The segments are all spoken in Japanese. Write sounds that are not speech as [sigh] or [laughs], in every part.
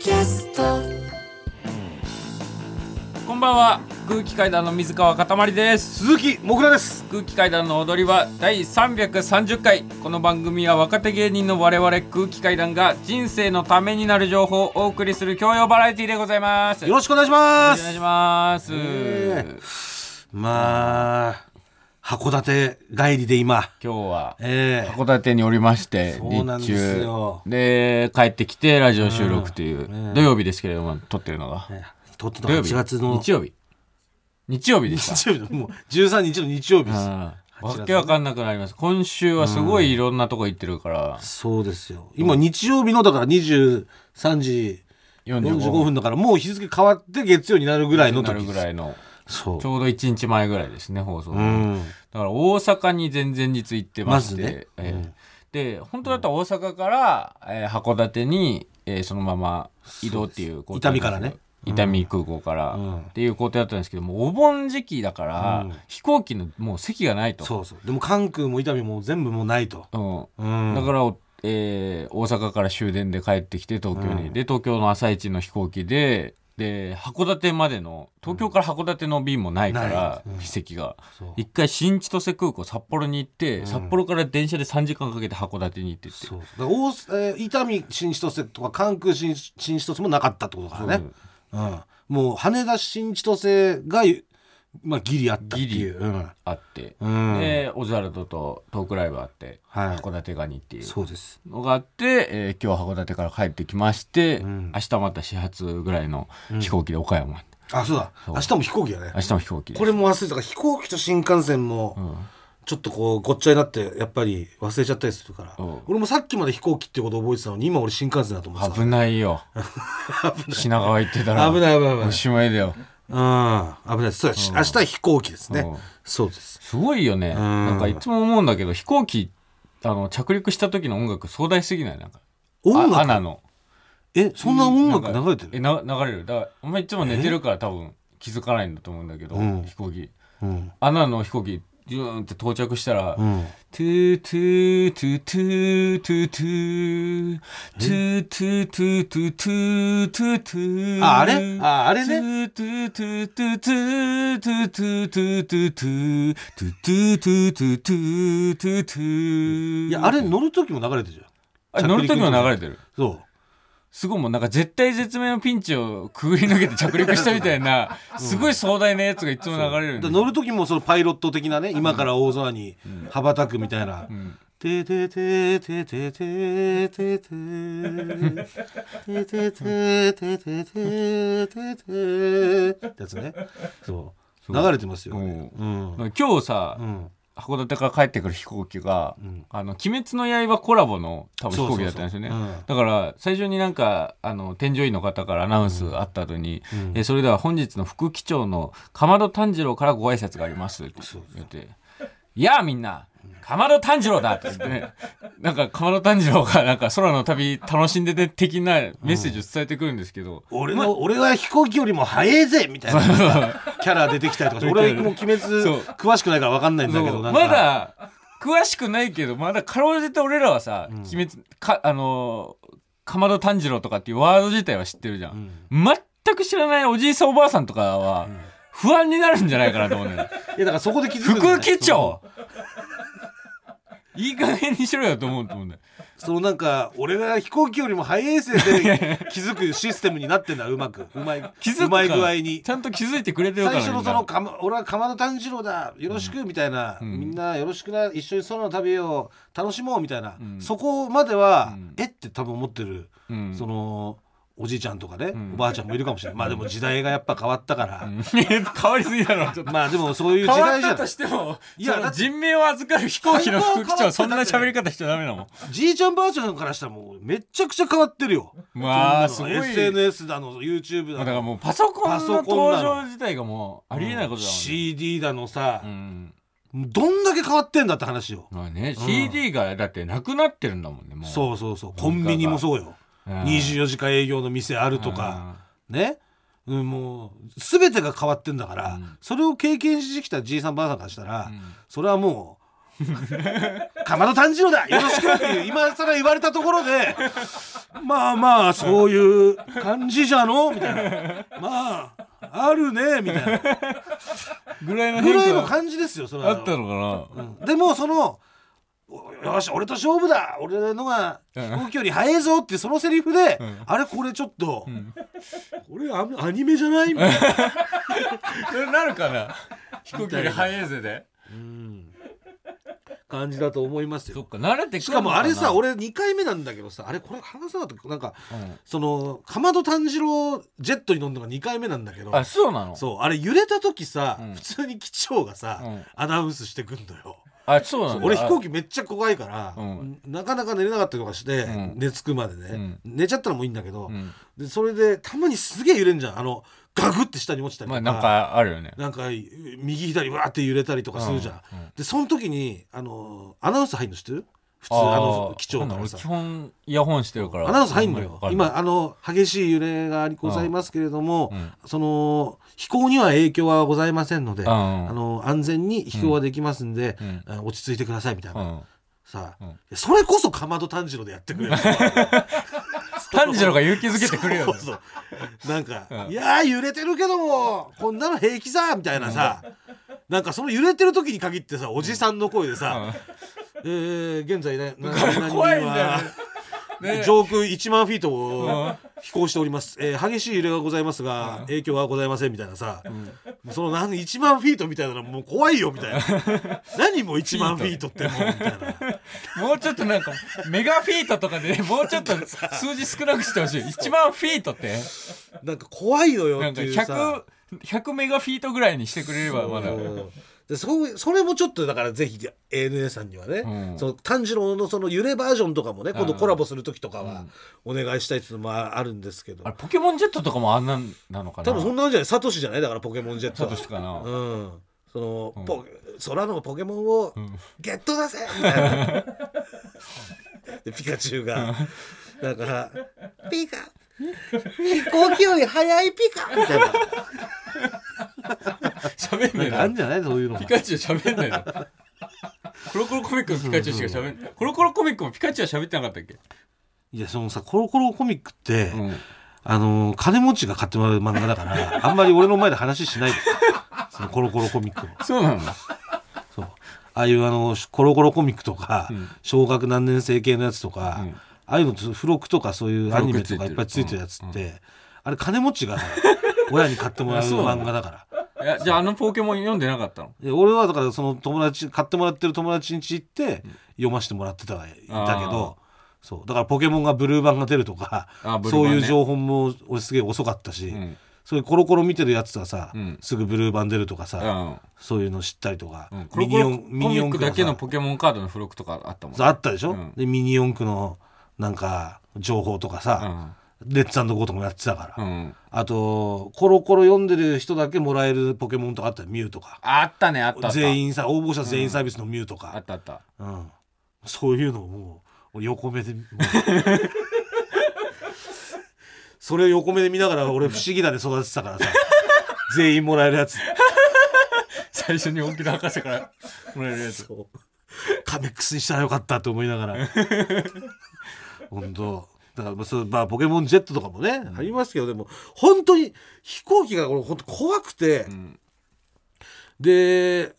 キャスト。こんばんは。空気階段の水川かたまりです。鈴木もぐらです。空気階段の踊りは第330回。この番組は若手芸人の我々空気階段が人生のためになる情報をお送りする教養バラエティでございます。よろしくお願いします。お願いします、え。まあ函館帰りで今。今日はええ。函館におりまして日中。で帰ってきてラジオ収録という、うん土曜日ですけれども撮ってるのが。とってた土曜日？8月の日曜日。日曜日でした。日曜日？のもう13日の日曜日です。うん。8月わけわかんなくなります。今週はすごいいろんなとこ行ってるから、そうですよ。今日曜日のだから23時45分だからもう日付変わって月曜になるぐらいのなる時ぐらいの。そう。ちょうど1日前ぐらいですね放送、うんだから大阪に前々日行ってまして、まずね。えーうん。で本当だったら大阪から、えー函館に、えーそのまま移動っていう工程伊丹からね。伊丹空港から、うん。っていう工程だったんですけどもお盆時期だから、うん。飛行機のもう席がないと。そうそう。でも関空も伊丹も全部もうないと。うん。うん。だから、えー大阪から終電で帰ってきて東京に、うん。で東京の朝一の飛行機でで函館までの東京から函館の便もないから、うん。席が。一回新千歳空港札幌に行って、うん。札幌から電車で3時間かけて函館に行ってって。そう。だ大えー伊丹新千歳とか関空新新千歳もなかったってことだからね、うん、もう羽田新千歳が、まあ、ギリあったっていう、うん。あって、うん。でオズワルドとトークライブあって、はい。函館ガニっていう。そうです。のがあって、えー今日は函館から帰ってきまして、うん。明日また始発ぐらいの飛行機で岡山、あそうだ。明日も飛行機だね。明日も飛行機これも忘れてたから飛行機と新幹線もうん。ちょっとこうごっちゃになってやっぱり忘れちゃったりするから、うん。俺もさっきまで飛行機ってこと覚えてたのに今俺新幹線だと思ってた。危ないよ。[laughs] 品川行ってたら危ない危ない危ない。おしまいだようん。危ない。ですそうだ明日は飛行機ですね、うん。そうです。すごいよね。なんかいつも思うんだけど飛行機あの着陸した時の音楽壮大すぎないなんか音楽？あ ANA の。えそんな音楽流れてる？えな流れる。だからお前いつも寝てるから多分気づかないんだと思うんだけど、うん。飛行機。うん。 ANA の飛行機ジューンって到着したら、うん。トゥートゥートゥートゥートゥートゥートゥートゥートゥートゥートゥートゥートゥー。ああれ？ああれね？トゥートゥートゥートゥートゥートゥートゥートゥートゥートゥートゥートゥートゥートゥートゥートゥーいやあれ乗る時も流れてるじゃんあ乗る時も流れてるそうすごいもうなんか絶対絶命のピンチをくぐり抜けて着陸したみたいなすごい壮大なやつがいつも流れるんだで乗る時もそのパイロット的なね今から大空に羽ばたくみたいな。うん「ててててててててててててててててってやつねそう流れてますようんうん今日さ、うん函館から帰ってくる飛行機が「ん。あの鬼滅の刃」コラボの多分飛行機だったんですよね。そうそうそううん。だから最初になんかあの添乗員の方からアナウンスあった後に、えそれでは本日の副機長のかまど炭治郎からご挨拶があります」って言って「いやあみんなかまど炭治郎だ!」って。言ってね。なんかかまど炭治郎がなんか空の旅楽しんでて的なメッセージを伝えてくるんですけど、俺の俺は飛行機よりも速えぜみたいな。[laughs] キャラ出てきたりとか俺はもう鬼滅詳しくないから分かんないんだけどなんか。まだ詳しくないけどまだかろうじて俺らはさ、鬼滅かあのーかまど炭治郎とかっていうワード自体は知ってるじゃん、全く知らないおじいさんおばあさんとかは不安になるんじゃないかなと思うね。[laughs] いやだからそこで気づくんだよ副機長。いい加減にしろよと思うと思うんだよ。そのなんか俺が飛行機よりも速いせいで気づくシステムになってんだうまく。うまい気づくか。うまい具合に。ちゃんと気づいてくれてるから最初のそのかま俺は鎌田炭治郎だ。よろしくみたいな、みんなよろしくな一緒に空の旅を楽しもうみたいな、そこまでは、えって多分思ってる、うん。そのおじいちゃんとかね、おばあちゃんもいるかもしれない。まあでも時代がやっぱ変わったから、[laughs] 変わりすぎだろ。ちょっとまあでもそういう時代じゃないったとしてもいや人命を預かる飛行機の副機長そんな喋り方しちゃダメなもん。じいちゃんばあちゃんからしたらもうめっちゃくちゃ変わってるよ。まあすごい。SNS だの YouTube だの。だからもうパソコンの登場自体がもうありえないことだもんね。CD だのさう、ん。どんだけ変わってんだって話よ、まあね、CD がだってなくなってるんだもんね、もう。そうそうそう。コンビニもそうよ。うん24時間営業の店あるとか。ね、うん、もう全てが変わってんだから、それを経験してきたじいさんばあさんからしたら、それはもう「[laughs] かまど炭治郎だよろしく」っていう今更言われたところでまあまあそういう感じじゃのみたいな。まああるねみたいな。ぐらいのぐらい変化の感じですよそれは。あったのかうん。でもそのおよし俺と勝負だ。俺のがうん。飛行距離速えぞってそのセリフで、うん。あれこれちょっと、ん。これアアニメじゃない？みたいな、な [laughs] なるかな？飛行距離速いぜで。うん。感じだと思いますよ。そっか慣れてくるしかもあれさの俺2回目なんだけどさあれこれ話さなかったなんかかなそのかまど炭治郎ジェットに乗るのが2回目なんだけどうんあそうなの？そうあれ揺れた時さ、うん。普通に機長がさ、うん。アナウンスしてくんのよあそうなんだ。俺飛行機めっちゃ怖いから、うん。なかなか寝れなかったりとかして、うん。寝つくまでね、寝ちゃったらもういいんだけど、うん。でそれでたまにすげえ揺れんじゃん。あのガグって下に落ちたりとか、まあなんかあるよね。なんか右左わーって揺れたりとかするじゃん、うんうん。でその時にあのアナウンス入るの知ってる？普通あの機長からさ俺基本イヤホンしてるから。アナウンス入んのよ今あの激しい揺れがございますけれども、うん。その飛行には影響はございませんので、うん。あの安全に飛行はできますんで、うん。あ落ち着いてくださいみたいな、うん。さあ、うん。それこそかまど炭治郎でやってくれる炭治郎が勇気づけてくるよ。[laughs] ねそうそう。なんか、うん。いやー揺れてるけどもこんなの平気さみたいなさ、なんかその揺れてる時に限ってさおじさんの声でさ「えー、現在ね [laughs] 怖いんだよはね。ね上空1万フィートをうん飛行しております、えー激しい揺れがございますが、影響はございませんみたいなさ、もうその何1万フィートみたいなのもう怖いよみたいな。何も1万フィートってもうみたいな。[laughs] もうちょっとなんかメガフィートとかで [laughs] もうちょっと数字少なくしてほしい。1万フィートって。なんか怖いのよなんかっていうさ。100 100メガフィートぐらいにしてくれればまだでそうそれもちょっとだからぜひ ANA さんにはね、うん。その炭治郎のその揺れバージョンとかもね今度コラボする時とかはうん。お願いしたいっていうのもあるんですけど、あれポケモンジェットとかもあんなんなのかな？多分そんなんじゃない。サトシじゃない？だからポケモンジェットは。サトシかな？うん。その、うん。ポ空のポケモンをん。ゲットだぜ！みたいな。[laughs] でピカチュウが。なんか「[laughs] ピカ飛行機より速いピカ!」みたいな。喋んな。ないんかあのんじゃないそういうの。ピカチュウ喋んないのコロコロコミックのピカチュウしか喋んないコロコロコミックもピカチュウは喋ってなかったっけ？いやそのさコロコロコミックって、うん。あのー金持ちが買ってもらう漫画だからあんまり俺の前で話しないで。そのコロコロコミックのそうなんだそう。ああいうあのコロコロコミックとか、うん。小学何年生系のやつとか、うんああいうのと付録とかそういうアニメとかいっぱいついてるやつって、あれ金持ちが [laughs] 親に買ってもらうあそうなの。漫画だからいやじゃああのポケモン読んでなかったの？で俺はだからその友達買ってもらってる友達に家行って読ませてもらってたいたけどそう。だからポケモンがブルー版が出るとか、あブルー版ね。そういう情報も俺すげえ遅かったし、うん。そういうコロコロ見てるやつはさ、うん。すぐブルー版出るとかさ、うん。そういうの知ったりとか、うん。コロコロコミニミックだけのクポケモンカードの付録とかあったもんさあったでしょ、うん。でミニ四駆のなんか情報とかさ、レッツゴーとかもやってたから、あとコロコロ読んでる人だけもらえるポケモンとかあったよミュウとか。あったねあったあった。全員さ応募者全員サービスのミュウとか、あったあった。うん、そういうのをもう俺横目でもう [laughs] それを横目で見ながら俺不思議だで育ててたからさ。[laughs] 全員もらえるやつ。最初に大きな博士からもらえるやつ。そう。カメックスにしたらよかったと思いながら [laughs] 本当。だからまあそう、まあ、ポケモンジェットとかもね、ありますけどでも本当に飛行機が俺本当怖くて、うんで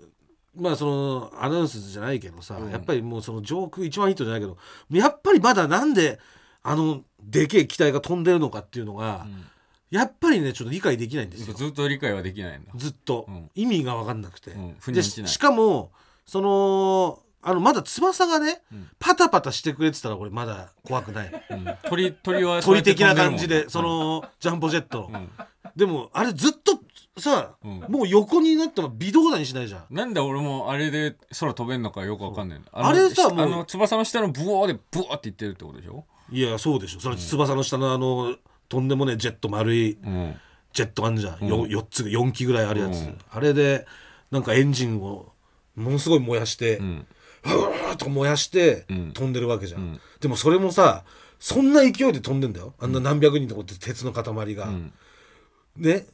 まあそのアナウンスじゃないけどさ、うん。やっぱりもうその上空一番ヒットじゃないけどやっぱりまだなんであのでけえ機体が飛んでるのかっていうのが、やっぱりねちょっと理解できないんですよ。ずっと理解はできないんだ。ずっと、うん。意味が分かんなくて、でしかもそのあのまだ翼がね、うん。パタパタしてくれてたら俺まだ怖くない。うん。鳥鳥はそうやって鳥的な感じで、飛ん。るもんそのジャンボジェット。の、うん。でもあれずっとさ、うん。もう横になっても微動だにしないじゃん。なんで俺もあれで空飛べんのかよくわかんないの。あれさもうのあの翼の下のブオーでブワーっていってるってことでしょ？いやそうでしょ。その翼の下のあのとんでもねジェット丸いうん。ジェットあんじゃん。よ4つ4機ぐらいあるやつ、うん。あれでなんかエンジンをものすごい燃やして、うんふわーっと燃やしてうん。飛んでるわけじゃん、うん。でもそれもさそんな勢いで飛んでんだよ。あんな何百人とかって鉄の塊が、うん。ね。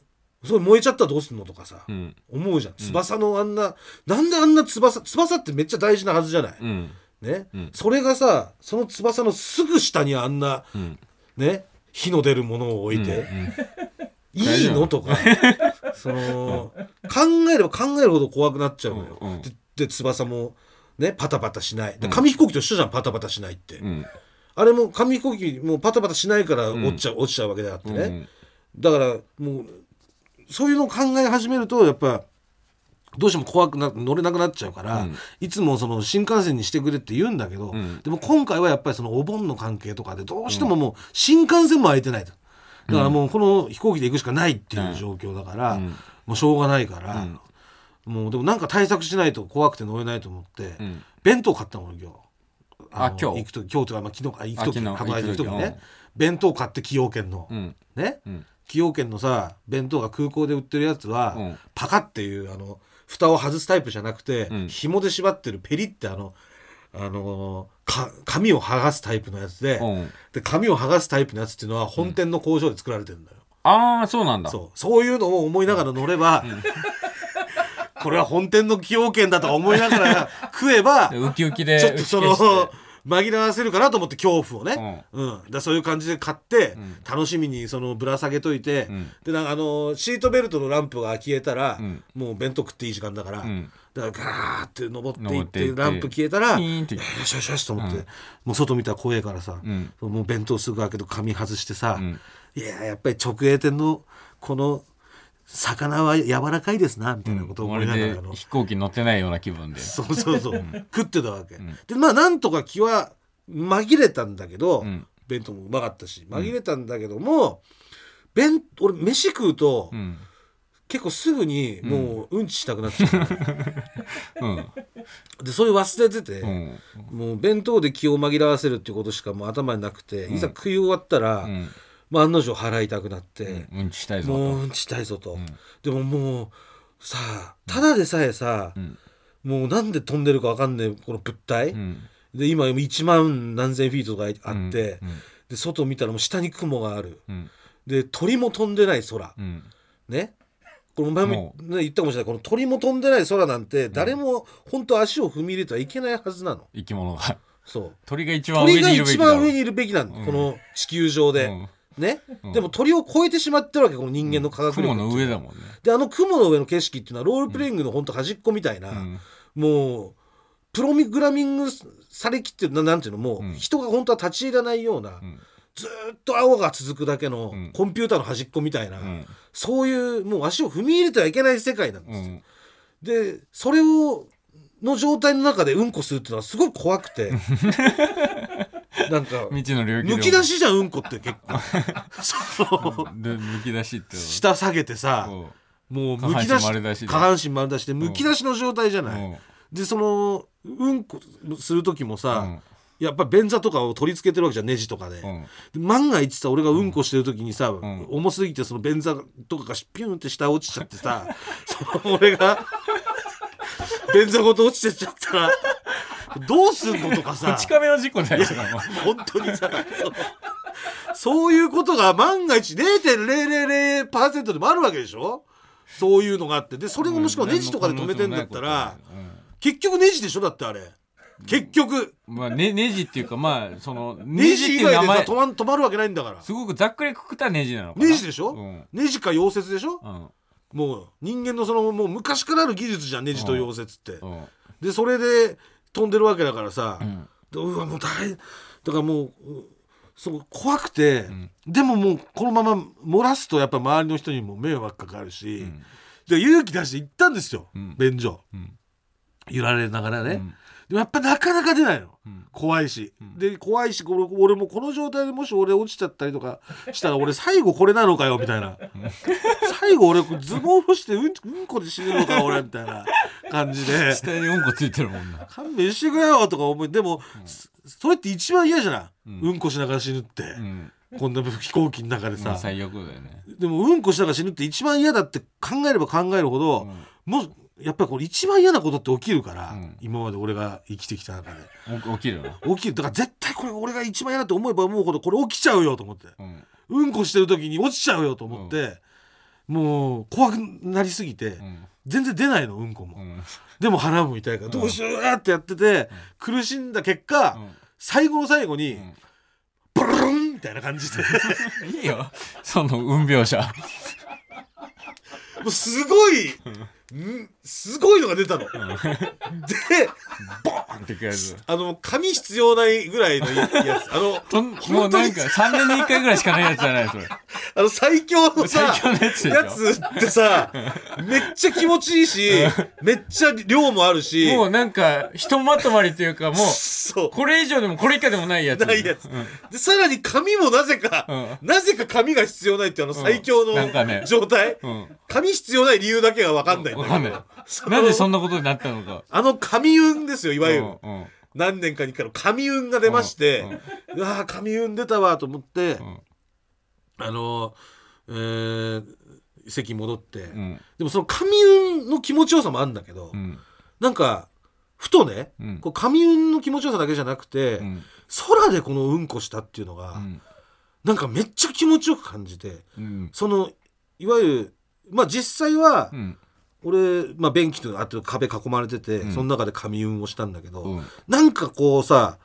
それ燃えちゃったらどうすんのとかさ、うん。思うじゃん。翼のあんな、なんであんな翼翼ってめっちゃ大事なはずじゃない、うん。ね、うん。それがさその翼のすぐ下にあんなうん。ね火の出るものを置いて、[laughs] いいのとかその考えれば考えるほど怖くなっちゃうのよ、で翼もねパタパタしない。紙飛行機と一緒じゃんパタパタしないって、うん。あれも紙飛行機もパタパタしないから落ちちゃう、落ちちゃうわけであってね、うん。だからもうそういうのを考え始めるとやっぱどうしても怖くな乗れなくなっちゃうから、うん。いつもその新幹線にしてくれって言うんだけど、ん。でも今回はやっぱりそのお盆の関係とかでどうしてももう新幹線も空いてないと。だからもうこの飛行機で行くしかないっていう状況だから、うん。もうしょうがないから、うんもうでもなんか対策しないと怖くて乗れないと思って、うん。弁当買ったもん今日。のあ今日？行くと今日とかまあ昨日あ行く時時にね。弁当買って崎陽軒の、うん。ね、うん。崎陽軒のさ弁当が空港で売ってるやつは、うん。パカっていうあの蓋を外すタイプじゃなくて、うん。紐で縛ってるペリってあのあのーか紙を剥がすタイプのやつで,、うん。で紙を剥がすタイプのやつっていうのは本店の工場で作られてるんだよ、ああそうなんだ。そう。そういうのを思いながら乗れば、これは本店の崎陽軒だと思いながら [laughs] 食えばウキウキでちょっとその紛らわせるかなと思って恐怖をね、ううん。だそういう感じで買って、ん。楽しみにそのぶら下げといて、ん。でなんかあのシートベルトのランプが消えたら、ん。もう弁当食っていい時間だから、ん。だからガーって登っていってランプ消えたらよしよしよしと思って、もう外見たら怖えからさ、ん。もう弁当すぐ開けて紙外してさ、ん。いややっぱり直営店のこの魚は柔らかいですなみたいなことを思いながら、まるであの飛行機乗ってないような気分で。そうそうそう、食ってたわけ、でまあなんとか気は紛れたんだけど、ん。弁当もうまかったし紛れたんだけども、弁俺飯食うと、うん。結構すぐにもううんちしたくなっちゃう、[laughs] うん。でそれ忘れてて、うん。もう弁当で気を紛らわせるっていうことしかもう頭になくて、いざ食い終わったら、うんまあ、案の定払いたくなって、うんちしたいぞともううんちしたいぞと、でももうさあただでさえさ、んもうなんで飛んでるかわかんねえこの物体、で今1万何千フィートとかあって、で外見たらもう下に雲があるで鳥も飛んでない空、うんねこの前も、言ったかもしれないこの鳥も飛んでない空なんて誰も本当足を踏み入れてはいけないはずなの生き物がそう鳥が一番上にいるべきだろ一番上にいるべきなの、この地球上で、うん。ね、でも鳥を超えてしまってるわけこの人間の科学力うのは。の上だもんね。であの雲の上の景色っていうのはロールプレイングの本当端っこみたいな、ん。もうプログラミングされきってるななんていうのもう、人が本当は立ち入らないような、ん。ずーっと青が続くだけのん。コンピューターの端っこみたいな、ん。そういうもう足を踏み入れてはいけない世界なんですよ。うん。でそれをの状態の中でうんこするっていうのはすごい怖くて [laughs] なんか未知の領域でむき出しじゃんうんこって結構。[laughs] そう。でむき出しって下下げてさこもう下半身むき出し丸出しで。下半身丸出しでむき出しの状態じゃない、うん。でそのうんこする時もさ、うん。やっぱ便座とかを取り付けてるわけじゃんネジとかで,、うん。で万が一さ俺がうんこしてる時にさ、ん。重すぎてその便座とかがピュンって下落ちちゃってさ [laughs] その俺が [laughs] 便座ごと落ちてっちゃったらどうすんのとかさ。こち亀の事故だよそれも本当にさそういうことが万が一0.000%でもあるわけでしょ？そういうのがあって。でそれがもしくはネジとかで止めてんだったら結局ネジでしょ？だってあれ。結局。うんまあねネジっていうかまあそのネネジ以外で止まん止まるわけないんだから。すごくざっくりくくったネジなのかな。ネジでしょ、うん。ネジか溶接でしょ？うん。もう人間のそのもう昔からある技術じゃんネジと溶接って、うん。でそれで飛んでるわけだからさ、うわもう大変。だからもううそう怖くて、でももうこのまま漏らすとやっぱ周りの人にも迷惑かかるし、で勇気出して行ったんですよ、ん。便所、ん。揺られながらね、ん。でもやっぱなかなか出ないの、怖いし、で怖いしこれ俺もこの状態でもし俺落ちちゃったりとかしたら俺最後これなのかよみたいな。最後俺ズボン干してうんうんこで死ぬのか俺みたいな感じで。[laughs] 下にうんこついてるもんな。勘弁してくれよとか思いでも、そそれって一番嫌じゃない、うん、こしながら死ぬって、うん。こんな飛行機の中でさ、まあ最悪だよね。でもうんこしながら死ぬって一番嫌だって考えれば考えるほど、もうやっぱりこれ一番嫌なことって起きるから、ん。今まで俺が生きてきた中で。お起きるな起きる。だから絶対これ俺が一番嫌だって思えば思うほどこれ起きちゃうよと思って、うん。うんこしてる時に落ちちゃうよと思って、もう怖くなりすぎて、ん。全然出ないのうんこも、うん。でも鼻も痛いからどうしようってやってて、苦しんだ結果、ん。最後の最後に、ブルンみたいな感じで。[laughs] いいよ。その運描写。[laughs] もうすごい、んすごいのが出たの。で、ボーンってくやつ。あの、紙必要ないぐらいのやつ。あの、もうなんか3年に1回ぐらいしかないやつじゃないそれ。あの最強のさ、最強のやつやつってさ、めっちゃ気持ちいいし、めっちゃ量もあるし、もうなんかひとまとまりというかもうそう。これ以上でもこれ以下でもないやつ。ないやつ。うん。で、さらに紙もなぜか、うなぜか紙が必要ないっていうあの最強のなんかね。状態、うん。紙必要ない理由だけがわかんないわかんない。なんでそんなことになったのか。あの紙運ですよ、いわゆる。うんうん。何年かに一回の。神運が出まして、うわあ神運出たわと思って、ん。あのえー席に戻って、うん。でもその神運の気持ちよさもあるんだけど、うん。なんかふとね、うん。こう神運の気持ちよさだけじゃなくて、うん。空でこのうんこしたっていうのが、うん。なんかめっちゃ気持ちよく感じてうん。そのいわゆるまあ実際は、うん俺、まあ、便器とあと壁囲まれてて、うん。その中で神運をしたんだけど、うん。なんかこうさ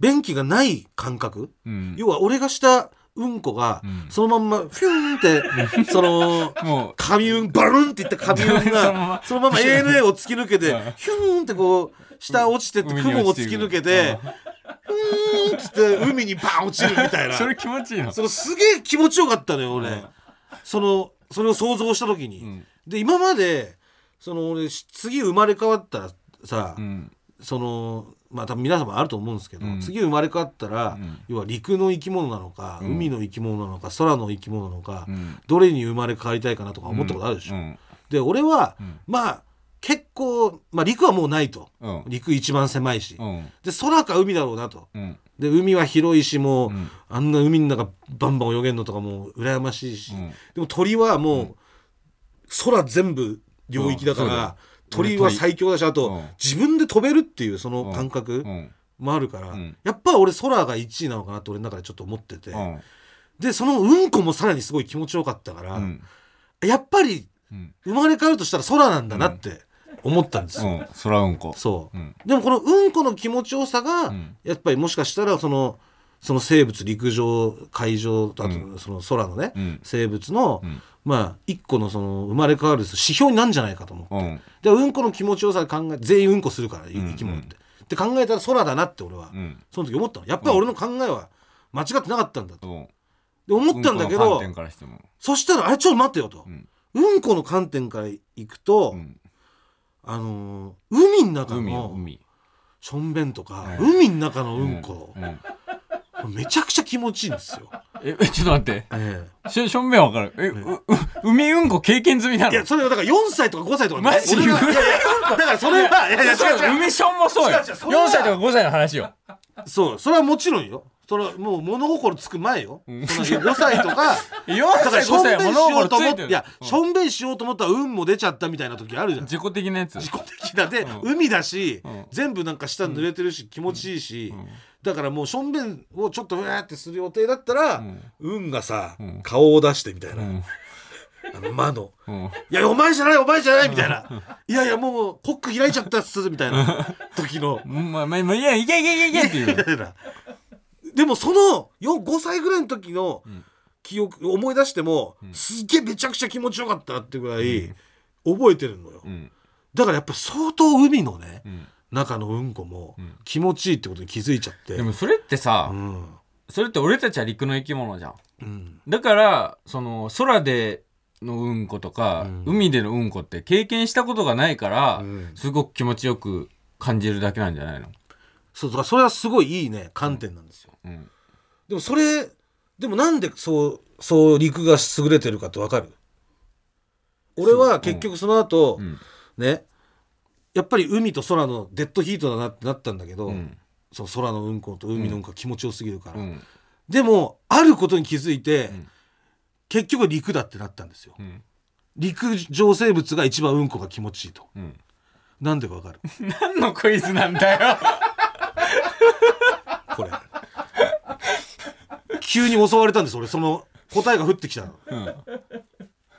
便器がない感覚、うん。要は俺がしたうんこが、うん。そのまんまフューンってその [laughs] もう。神運バルンっていった神運 [laughs] そのまがま。そのまま ANA を突き抜けてうん。ヒューンってこう下落ちてって海に雲を突き抜けてふーんっつって海にバーン落ちるみたいな。それ気持ちいいの。そのすげえ気持ちよかったのよ俺、うん。そのそれを想像した時に、うんで今までその俺次生まれ変わったらさ、うん。そのまあ多分皆さんもあると思うんですけど、うん。次生まれ変わったら、ん。要は陸の生き物なのか、うん。海の生き物なのか空の生き物なのか、うん。どれに生まれ変わりたいかなとか思ったことあるでしょ。うん。で俺は、ん。まあ結構、まあ、陸はもうないと、うん。陸一番狭いし、うん。で空か海だろうなと。うん。で海は広いしもう、ん。あんな海の中バンバン泳げるのとかも羨ましいし、うん。でも鳥はもう、空全部領域だから鳥は最強だしあと、うん。自分で飛べるっていうその感覚うん。もあるから、ん。やっぱ俺空が1位なのかなって俺の中でちょっと思ってて、うん。でそのうんこもさらにすごい気持ちよかったから、うん。やっぱりうん。生まれ変わるとしたら空なんだなって思ったんですよ。うん。空うんこ。そう、うん。でもこのうんこの気持ちよさが、ん。やっぱりもしかしたらそのその生物陸上海上あとうん。その空のね、うん。生物の、ん。まあ一個のその生まれ変わる指標になるんじゃないかと思って、うん。でうんこの気持ちよさ考え全員うんこするから生き物って、で考えたら空だなって俺は、うん。その時思ったの。やっぱり俺の考えは間違ってなかったんだと、で思ったんだけど、そしたらあれちょっと待ってよと、ん。うんこの観点からいくと、うん。あのー海の中の海しょんべんとか、うん海の中のうんこ、うんめちゃくちゃ気持ちいいんですよ。え [laughs] ちょっと待って。えしょしょんべんわかる。え、うう海うんこ経験済みなの？えいやそれはだから4歳とか5歳とかねマジ？俺がいやいやだからそれは、いやいやそう違う違う。海ションもそうよ。違う違うそれは。4歳とか5歳の話よ。そうそれはもちろんよ。それはもう物心つく前よ、その5歳とか [laughs] 4だから歳5しょんべんし歳は物ようと思心ついるってていやしょんべんしようと思ったら運も出ちゃったみたいな時あるじゃん。自己的なやつ。自己的だで、海だし、ん。全部なんか下濡れてるし気持ちいいし、だからもうしょんべんをちょっとうわーってする予定だったら、運がさ、ん。顔を出してみたいな、ん。あの魔のうん。いやお前じゃないお前じゃないみたいな、いやいやもうコック開いちゃったっすみたいな [laughs] 時の。うん。まあまあまあいやいけいけいけいけっていう。みたいなでもそのよ5歳ぐらいの時の記憶思い出しても、すっげえめちゃくちゃ気持ちよかったってぐらい覚えてるのよ、うん。だからやっぱ相当海のね、ん中のうんこも気持ちいいってことに気づいちゃって、でもそれってさ、うん。それって俺たちは陸の生き物じゃん。うん。だからその空でのうんことか、海でのうんこって経験したことがないから、ん。すごく気持ちよく感じるだけなんじゃないの？そうだからそれはすごいいいね観点なんですよ、うん。でもそれでもなんでそうそう陸が優れてるかってわかる？俺は結局その後、ん。ねやっぱり海と空のデッドヒートだなってなったんだけど、ん。そう空のうんこと海のうんこが気持ちよすぎるから、うん。でもあることに気づいて、結局陸だってなったんですよ。うん。陸上生物が一番うんこが気持ちいいと、ん。なんでかわかる？[laughs] 何のクイズなんだよ。[laughs] これ。急に襲われたんです俺。その答えが降ってきたの、ん。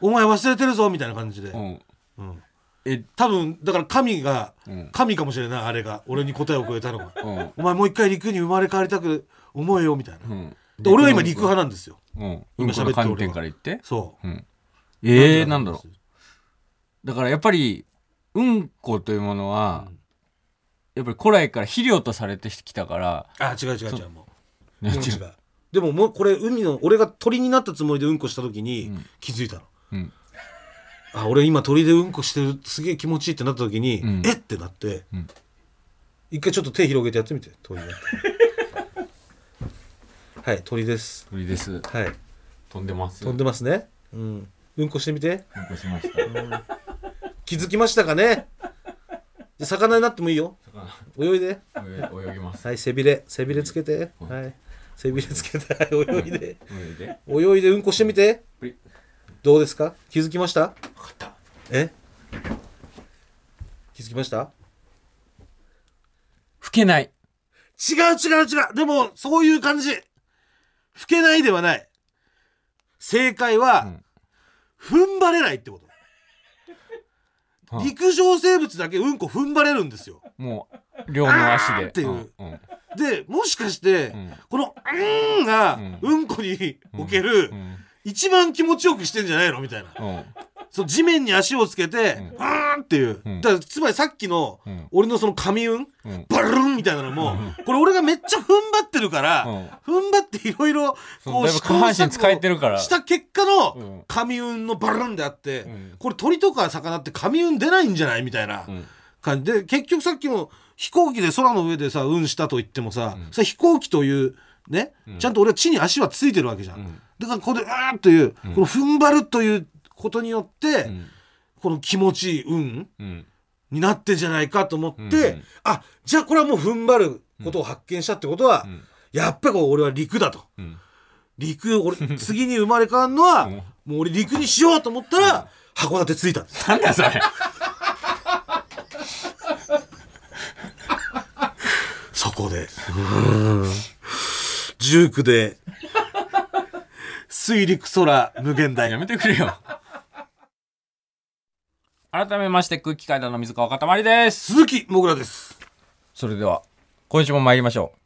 お前忘れてるぞみたいな感じで、うん。うんえ多分だから神が、ん。神かもしれないあれが。俺に答えをくれたのが、うん。お前もう一回陸に生まれ変わりたく思えよみたいな、うん。で俺は今陸派なんですよ。うん。今今喋って観点から言って？そう。うん。えー、なんだろう。だからやっぱりうんこというものは、やっぱり古来から肥料とされてきたからあ違う違う違うもう。ねもう違う。でももうこれ海の俺が鳥になったつもりでうんこした時に気づいたの、うんあ俺今鳥でうんこしてるすげえ気持ちいいってなった時に、うん。えってなって、ん。一回ちょっと手広げてやってみて鳥で [laughs] はい鳥です。鳥です。はい。飛んでます。飛んでますね。うん。うんこしてみて。うんこしました。気づきましたかね？で魚になってもいいよ。泳いで。泳泳ぎます。はい背びれ。背びれつけて、はい。背びれつけて。はい泳いで。泳いで。泳いでうんこしてみて。ぷりどうですか？気づきました？え？気づきました？老けない。違う違う違う。でもそういう感じ。老けないではない。正解は、うん。踏ん張れないってこと。うん。陸上生物だけうんこ踏ん張れるんですよ。もう両の足で。っていう。うんうん。でもしかして、うん。この「うーん」がううんこにおける、うん一番気持ちよくしてんじゃないの？みたいな。うん。そう地面に足をつけて、ん。うーんっていう、うん。だからつまりさっきの、うん。俺のその神運うん。バルルンみたいなのも、これ俺がめっちゃ踏ん張ってるから、踏ん張っていろいろそう下半身使えてるから。した結果うのん。神運のバルルンであって、うん。これ鳥とか魚って神運出ないんじゃないみたいなうん。感じ。で結局さっきも飛行機で空の上でさ運したと言ってもさ、うん。それ飛行機というね、うん。ちゃんと俺は地に足はついてるわけじゃん。うんだからここでうーんという、この踏ん張るということによって、うん。この気持ちいい運うん。になってんじゃないかと思って、うん。うんあじゃあこれはもう踏ん張ることを発見したってことは、うん。やっぱり俺は陸だと。うん。陸俺次に生まれ変わるのは、うん。もう俺陸にしようと思ったら、函館着いたんです。なんだそれ。そこで。19で水陸空無限大。やめてくれよ。[laughs] 改めまして空気階段の水川かたまりです。鈴木もぐらです。それでは今週も参りましょう。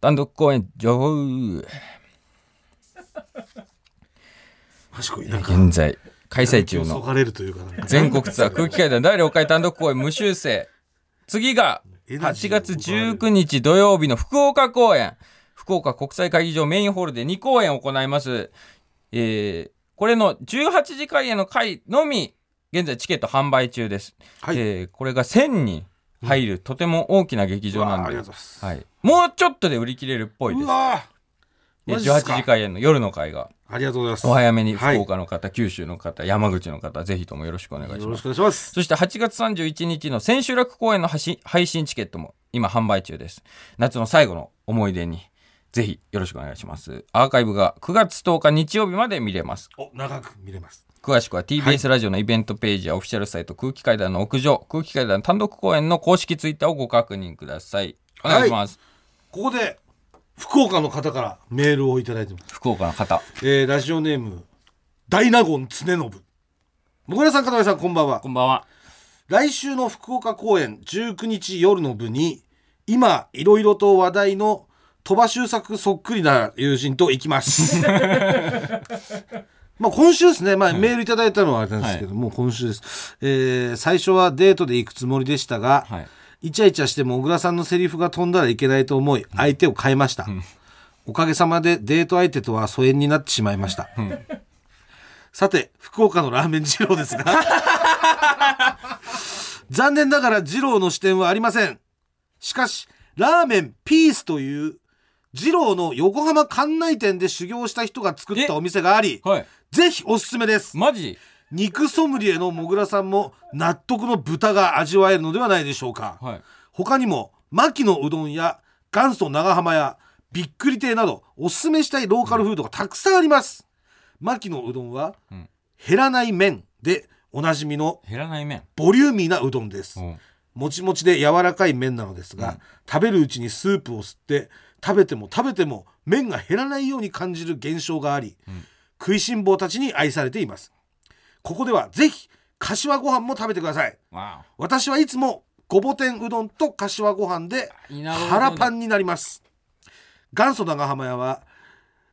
単独公演情報現在開催中の全国ツアー空気階段第6回単独公演無修正。次が8月19日土曜日の福岡公演福岡国際会議場メインホールで2公演を行います、えーこれの18時開演の回のみ現在チケット販売中です、はい、えーこれが1000人入る、とても大きな劇場なんで。うわありがとうございます、はい、もうちょっとで売り切れるっぽいです。うわでマジっすか。18時開演の夜の回が。ありがとうございます。お早めにはい。福岡の方、九州の方山口の方ぜひともよろしくお願いしよろしますくお願いします。そして8月31日の千秋楽公演の配信チケットも今販売中です。夏の最後の思い出にぜひよろしくお願いします。アーカイブが9月10日日曜日まで見れます。お長く見れます。詳しくは TBS ラジオのイベントページやオフィシャルサイト空気階段の屋上空気階段単独公演の公式ツイッターをご確認ください。お願いします、ここで福岡の方からメールをいただいてます、福岡の方。えー、ラジオネーム大納言常信。もぐらさん片目さんこんばんは。こんばんは。来週の福岡公演19日夜の部に今いろいろと話題の鳥羽周作そっくりな友人と行きます。[laughs] まあ今週ですね、まあ、メールいただいたのはあれなんですけど、もう今週です、えー最初はデートで行くつもりでしたが、はい。イチャイチャしても小倉さんのセリフが飛んだらいけないと思い相手を変えました、おかげさまでデート相手とは疎遠になってしまいました、さて福岡のラーメン二郎ですが。[laughs] 残念ながら二郎の視点はありません。しかしラーメンピースという二郎の横浜関内店で修行した人が作ったお店がありはい。ぜひおすすめです。マジ？肉ソムリエのもぐらさんも納得の豚が味わえるのではないでしょうか、はい。他にも牧のうどんや元祖長浜やびっくり亭などおすすめしたいローカルフードがたくさんあります。牧のうどんは、ん。減らない麺でおなじみの減らない麺。ボリューミーなうどんです、うん。もちもちで柔らかい麺なのですが、食べるうちにスープを吸って食べても食べても麺が減らないように感じる現象があり、食いしん坊たちに愛されています。ここではぜひ柏ご飯も食べてください。わ私はいつもごぼ天うどんと柏ご飯で腹パンになります。元祖長浜屋は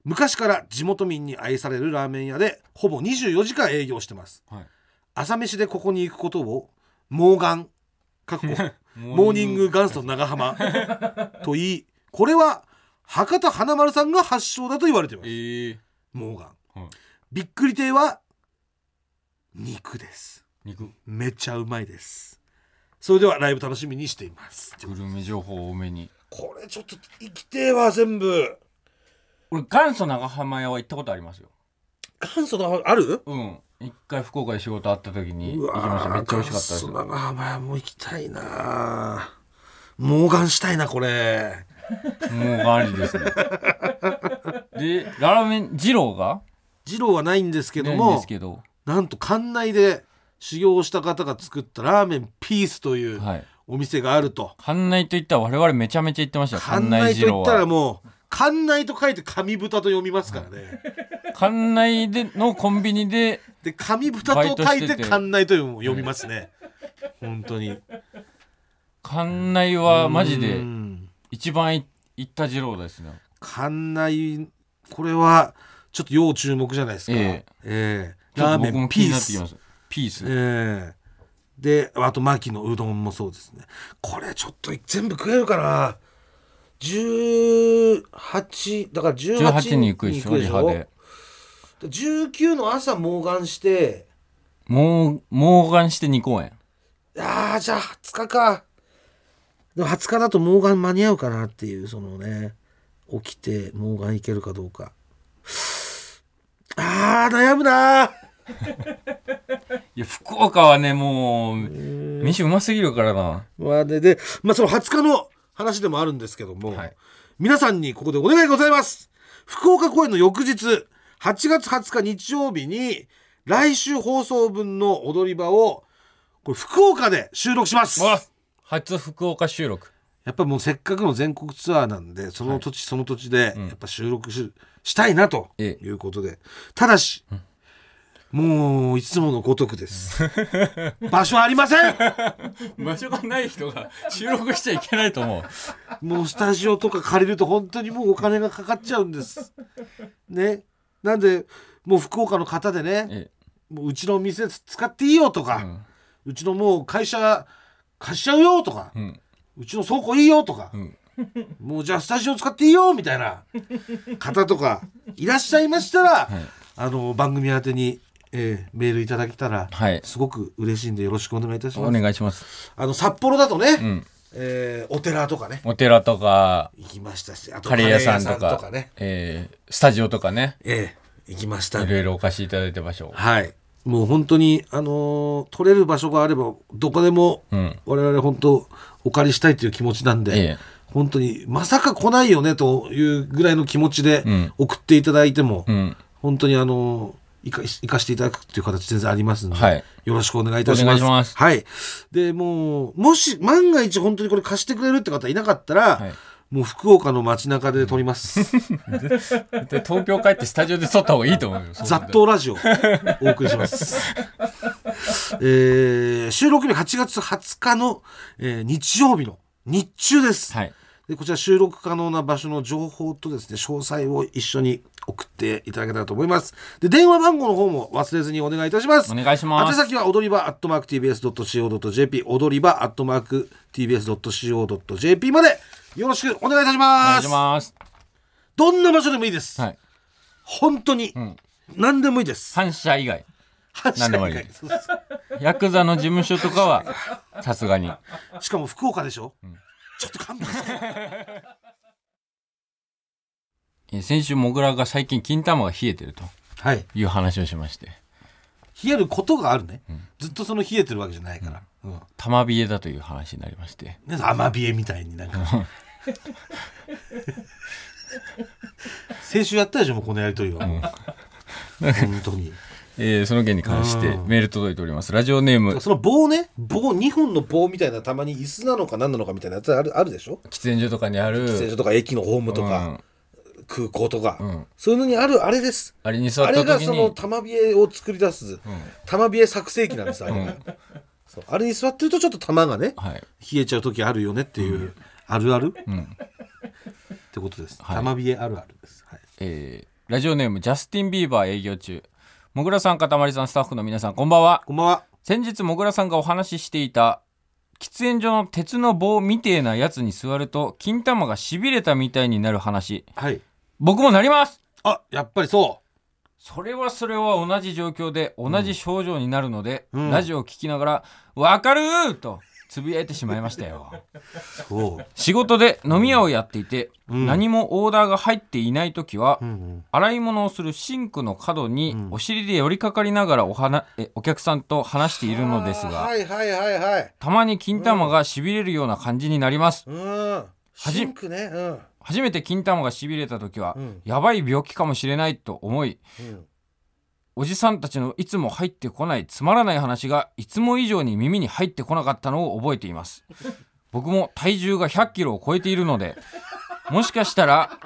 昔から地元民に愛されるラーメン屋でほぼ24時間営業してます。はい。朝飯でここに行くことをモーガンかっこ [laughs] モーニング元祖長浜と言いこれは博多華丸さんが発祥だと言われています。えー、モーガン。はい。びっくり亭は肉です。肉。めっちゃうまいです。それではライブ楽しみにしています。グルメ情報多めに。これちょっと行きてえわ全部。俺元祖長浜屋は行ったことありますよ。元祖のある？うん。一回福岡で仕事あった時に行きました。めっちゃ美味しかったです長浜屋も行きたいなモーガンしたいなこれもうありですね。でラーメン二郎が？二郎はないんですけどないんもですけど。なんと館内で修行した方が作ったラーメンピースというはい。お店があると。館内といったら我々めちゃめちゃ行ってました。よ館館内内といったらもう館内と書いて神豚と読みますからね。館内でのコンビニでで神豚と書いて館内と読みますね。本当に。館内はマジうでん一番い行った二郎ですね。館内これはちょっと要注目じゃないですか、ええ。えラーメンピース。ピース、ええ。であと牧のうどんもそうですね。これちょっと全部食えるかな。18だから18 18に行くでしょリハで。19の朝モーガンして。もうモーガンして2公演。ああじゃあ20日かでも20日だとモーガン間に合うかなっていうそのね起きてモーガン行けるかどうか。あー悩むな [laughs] いや福岡はねもう飯うますぎるからな。まあでで、まあ、その20日の話でもあるんですけども、はい。皆さんにここでお願いがございます。福岡公演の翌日8月20日日曜日に来週放送分の踊り場をこれ福岡で収録します。わ初福岡収録。やっぱもうせっかくの全国ツアーなんでその土地、その土地でやっぱ収録し,、したいなとえいうことで。ただし、もういつものごとくです。場所ありません。[laughs] 場所がない人が [laughs] 収録しちゃいけないと思う。もうスタジオとか借りると本当にもうお金がかかっちゃうんです。ね。なんでもう福岡の方でねえもううちの店使っていいよとか、ん。うちのもう会社貸しちゃうよとか、うん。うちの倉庫いいよとか、ん。もうじゃあスタジオ使っていいよみたいな方とかいらっしゃいましたら、あの番組宛てに、えーメールいただけたら、はい。すごく嬉しいんでよろしくお願いいたしおます。願いします。あの札幌だとね、ん。えーお寺とかね。お寺とか行きましたしあとカレー屋さんとか屋さんね、えースタジオとかね。ええ行きました。いろいろお貸しいただいた場所はいもう本当にあのー取れる場所があればどこでもうん。我々本当お借りしたいという気持ちなんで、ええ。本当にまさか来ないよねというぐらいの気持ちでうん。送っていただいても、うん。本当にあの生か生かしていただくっていう形全然ありますので、はい。よろしくお願いいたします。お願いします。はい。でもうもし万が一本当にこれ貸してくれるって方いなかったら、はいもう福岡の街中で撮ります。[laughs] で東京帰ってスタジオで撮った方がいいと思うよ。雑踏ラジオお送りします。[laughs] えー収録日8月20日の、えー日曜日の日中です。はい。でこちら収録可能な場所の情報とですね詳細を一緒に送っていただけたらと思います。で電話番号の方も忘れずにお願いいたします。お願いします。宛先は踊り場アットマーク TBS.CO.JP 踊り場アットマーク TBS.CO.JP までよろしくお願いいたしおますます。どんな場所でもいいです、はい。本当に、ん。何でもいいです。反射以外。何でもいいそうそう。ヤクザの事務所とかはさすがに。しかも福岡でしょ、ちょっと勘弁して。えー先週モグラが最近金玉が冷えてると。はい。いう話をしまして。冷えることがあるね、ずっとその冷えてるわけじゃないから、うん玉冷えだという話になりまして。ねアマビエみたいになんか。[laughs] 先週やったでしょもうこのやりとりは、本当に。えーその件に関してメール届いております。ラジオネーム。その棒ね棒2本の棒みたいなたまに椅子なのか何なのかみたいなやつあるあるでしょ？喫煙所とかにある。喫煙所とか駅のホームとか、うん。空港とか、ん。そういうのにあるあれです。あれに座ったあれが時にその玉冷えを作り出す、玉冷え作成機なんですあれが、そう。あれに座ってるとちょっと玉がねはい。冷えちゃう時あるよねっていう、あるある、ってことです、はい。玉冷えあるあるです、はい、えーラジオネームジャスティン・ビーバー営業中。もぐらさんかたまりさんスタッフの皆さんこんばんは。こんばんは。先日もぐらさんがお話ししていた喫煙所の鉄の棒みてえなやつに座ると金玉がしびれたみたいになる話。はい。僕もなります。あやっぱりそそれはそれは同じ状況で同じ症状になるので、うん。ラジオを聞きながら「わかる!」とつぶやいてしまいましたよ。うそう。仕事で飲み屋をやっていて、うん。何もオーダーが入っていない時は、うんうん。洗い物をするシンクの角にうん。お尻で寄りかかりながらおはなえお客さんと話しているのですが、はいはいはいはい。たまに金玉がしびれるような感じになります。うん。シンクね。うん初めて金玉がしびれた時は、うん。やばい病気かもしれないと思いうん。おじさんたちのいつも入ってこないつまらない話がいつも以上に耳に入ってこなかったのを覚えています。[laughs] 僕も体重が100キロを超えているのでもしかしたら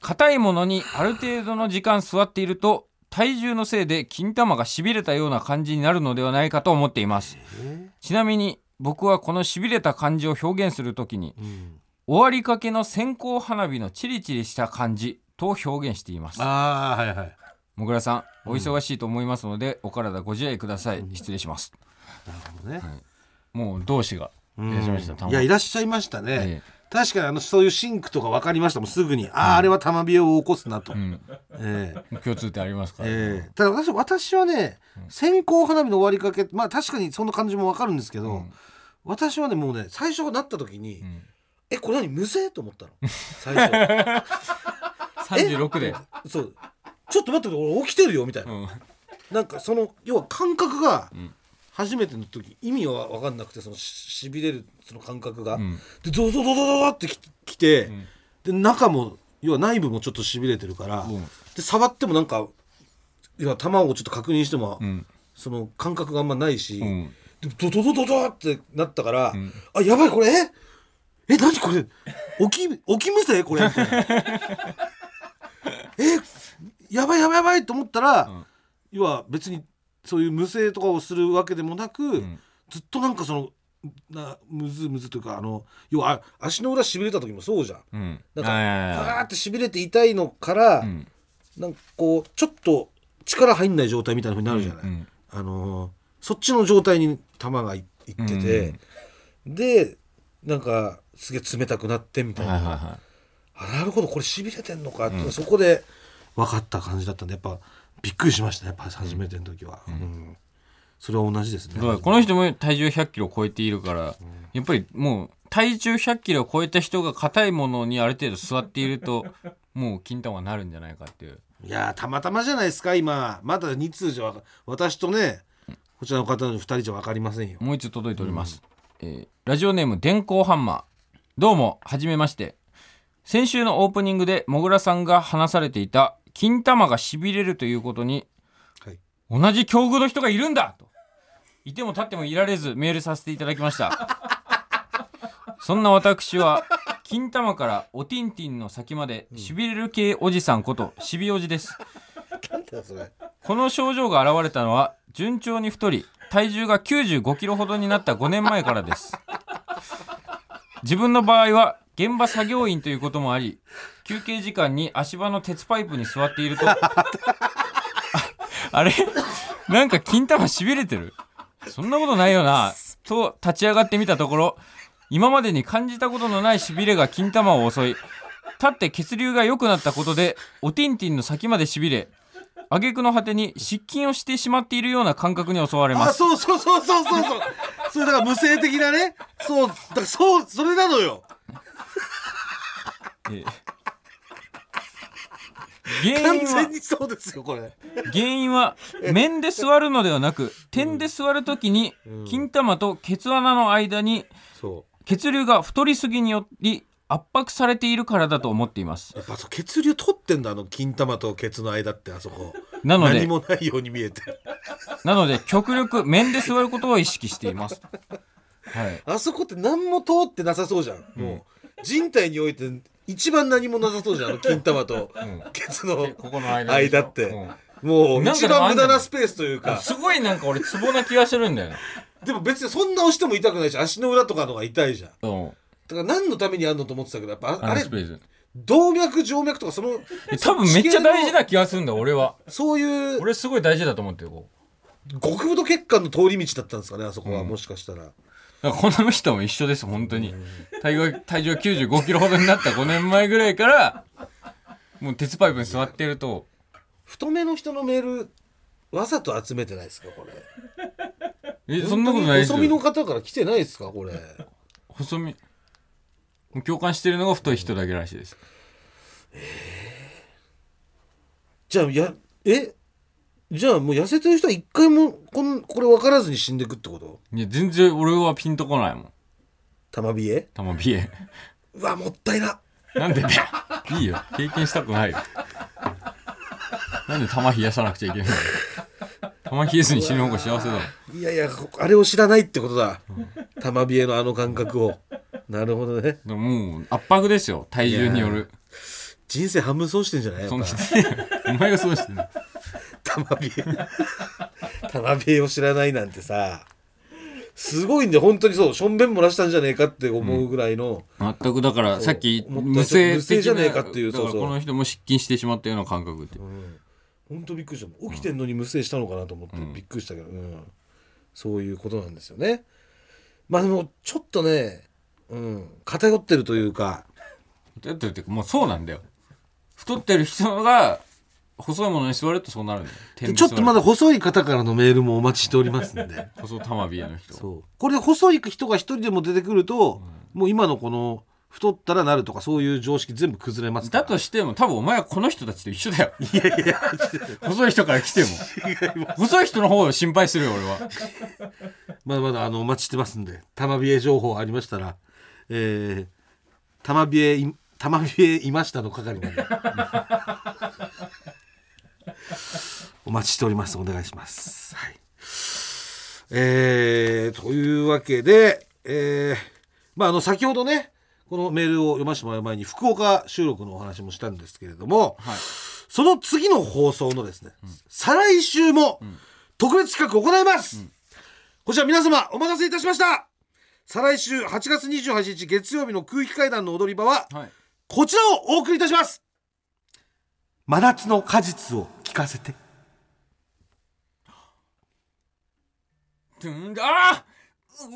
硬いものにある程度の時間座っていると体重のせいで金玉がしびれたような感じになるのではないかと思っています。えちなみに僕はこのしびれた感じを表現するときにうん終わりかけの線香花火のチリチリした感じと表現しています。ああはいはい。もぐらさんお忙しいと思いますので、お体ご自愛ください。失礼します。なるほどね、もう同志がいらっしゃいました、うん玉いやいらっしゃいましたね、え確かにあのそういうシンクとか分かりましたもんすぐに、あああれは玉冷えを起こすなと、えうん。ええ。共通点ありますから、ええ。ただ私私はね線香花火の終わりかけまあ確かにその感じも分かるんですけど、うん。私はねもうね最初なった時に、んえこれ何？無声？と思ったの。[laughs] 最初。36で、そう。ちょっと待って俺起きてるよみたいな、うん。なんかその要は感覚がん。初めての時意味は分かんなくてそのししびれるその感覚が、うん。でドドドドドドってききて、ん。で中も要は内部もちょっとしびれてるから、うん。で触ってもなんか要は玉をちょっと確認しても、うん。その感覚があんまないし、うん。でドドドドドってなったから、ん。あやばいこれ？ええ何これ？起き起きむせこれみたいな。[laughs] えやばいやばいやばい！と思ったら、ん。要は別にそういう無声とかをするわけでもなく、ん。ずっとなんかそのなむずむずというかあの要はあ足の裏しびれた時もそうじゃん。うん。なんかはいはいはいバーってしびれて痛いのから、うん。なんかこうちょっと力入んない状態みたいな風になるじゃない、うん。あのーそっちの状態に球がいいってて、でなんかすげえ冷たくなってみたいな、はいはいはあなるほどこれしびれてんのかって、そこで分かった感じだったんでやっぱびっくりしましたやっぱ初めての時は、うん。それは同じですね。この人も体重100キロ超えているから、やっぱりもう体重100キロを超えた人が硬いものにある程度座っていると [laughs] もう金玉になるんじゃないかっていう。いやーたまたまじゃないですか今。まだ2通じゃわか私とねこちらの方の2人じゃ分かりませんよ。もう一つ届いております、えーラジオネーム電光ハンマーどうもはじめまして。先週のオープニングでもぐらさんが話されていた金玉がしびれるということにはい。同じ境遇の人がいるんだと。いても立ってもいられずメールさせていただきました。そんな私は金玉からおティンティンの先までしびれる系おじさんことしびおじです。この症状が現れたのは順調に太り体重が95キロほどになった5年前からです自分の場合は現場作業員ということもあり休憩時間に足場の鉄パイプに座っていると。[laughs] あれ？なんか金玉しびれてる？そんなことないよな。と立ち上がってみたところ今までに感じたことのないしびれが金玉を襲い立って血流が良くなったことでおティンティンの先までしびれ挙句の果てに失禁をしてしまっているような感覚に襲われます。あそうそうそうそうそうそう。それだから無性的なね。そうだからそうそれなのよ。[laughs] ええ。原完因は全にそうですよこれ。原因は面で座るのではなく点で座るときに金玉とケツ穴の間にそ血流が太りすぎにより圧迫されているからだと思っています。うやっぱそう血流取ってんだあの金玉とケツの間ってあそこ。なので何もないように見えて。なので極力面で座ることを意識しています。はい。あそこって何も通ってなさそうじゃん、もう人体において一番何もなさそうじゃんあの金玉とケツのここの間間って、うん。もうなんか一番無駄なスペースというか。すごいなんか俺ツボな気がするんだよなでも別にそんな押しても痛くないし足の裏とかのが痛いじゃん。うんだから何のためにあんのと思ってたけどやっぱああれスペース。動脈静脈とかそのえ多分めっちゃ大事な気がするんだ俺は。そういう俺すごい大事だと思ってるこ極太血管の通り道だったんですかねあそこは、もしかしたら。うだからこの人も一緒です本当に。体重体重が9 5キロほどになった5年前ぐらいからもう鉄パイプに座ってると。太めの人のメールわざと集めてないですかこれ。えそんなことないです細身のよ方から来てないですかこれ。細身共感してるのが太い人だけらしいです。じゃあやえ？じゃあもう痩せてる人は一回もこんこれ分からずに死んでいくってこと？いや全然俺はピンとこないもん。玉冷え？玉冷え。うわもったいな。なんでねいいよ。経験したくないよ。なんで玉冷やさなくちゃいけないの？玉冷えずに死ぬ方が幸せだろ。いやいやこあれを知らないってことだ。玉冷えのあの感覚をなるほどね。でももう圧迫ですよ体重による。人生半分損してんじゃないやっそんぱな [laughs] お前がそうしてんの。玉冷え。玉冷えを知らないなんてさすごいんで本当にそう。しょんべん漏らしたんじゃねえかって思うぐらいの、全くだからさっき無声無声じゃねえかっていうそうそう。この人も失禁してしまったような感覚って。本当びっくりした起きてんのに無声したのかなと思ってびっくりしたけど、うん。そういうことなんですよね。まあでもちょっとね、うん、偏ってるというか。だってってもうそうなんだよ。太ってる人が細いものに座るとそうなるんちょっとまだ細い方からのメールもお待ちしておりますんで。[laughs] 細玉冷えの人。そう。これで細い人が一人でも出てくると、もう今のこの太ったらなるとかそういう常識全部崩れますだとしても多分お前はこの人たちと一緒だよ。[laughs] いやいや [laughs] 細い人から来ても。細い人の方を心配するよ俺は。まだまだあのお待ちしてますんで。玉冷え情報ありましたらえー、玉冷えい玉冷えいましたの係まで。[laughs] お待ちしております。お願いします。はい。えー、というわけでえー、まああの先ほどねこのメールを読ませてもらう前に福岡収録のお話もしたんですけれども、はい。その次の放送のですね、再来週も特別企画を行います、こちら皆様お待たせいたしました再来週8月28日月曜日の空気階段の踊り場ははい。こちらをお送りいたします。真夏の果実を聞かせて。あお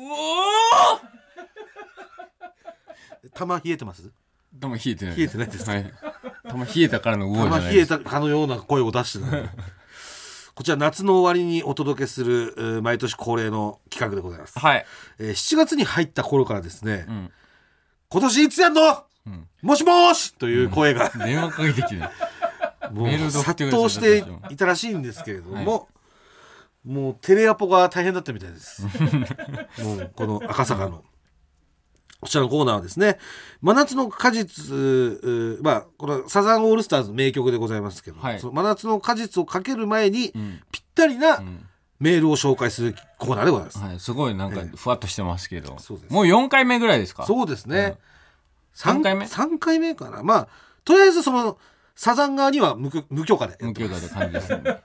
ー。玉冷えてます？玉冷えてない冷えてないですはい。玉冷えたからのうおーじゃ玉ないです。冷えたかのような声を出してこちら夏の終わりにお届けするえー毎年恒例の企画でございます、はい。えー7月に入った頃からですね、ん。今年いつやんの、ん。もしもーしという声が、電話かけてきて。る [laughs] もう殺到していたらしいんですけれども、もうテレアポが大変だったみたいです。[laughs] もうこの赤坂のこちらのコーナーはですね真夏の果実まあこれはサザンオールスターズの名曲でございますけど、はい。その真夏の果実をかける前にん。ぴったりなうん。メールを紹介するコーナーでございます、はいすごいなんかふわっとしてますけど。そうです。もう4回目ぐらいですか？そうですね、三回目？3回目かな。まあとりあえずそのサザン側には無許無許可で。無許可で感じですね。[laughs] はい、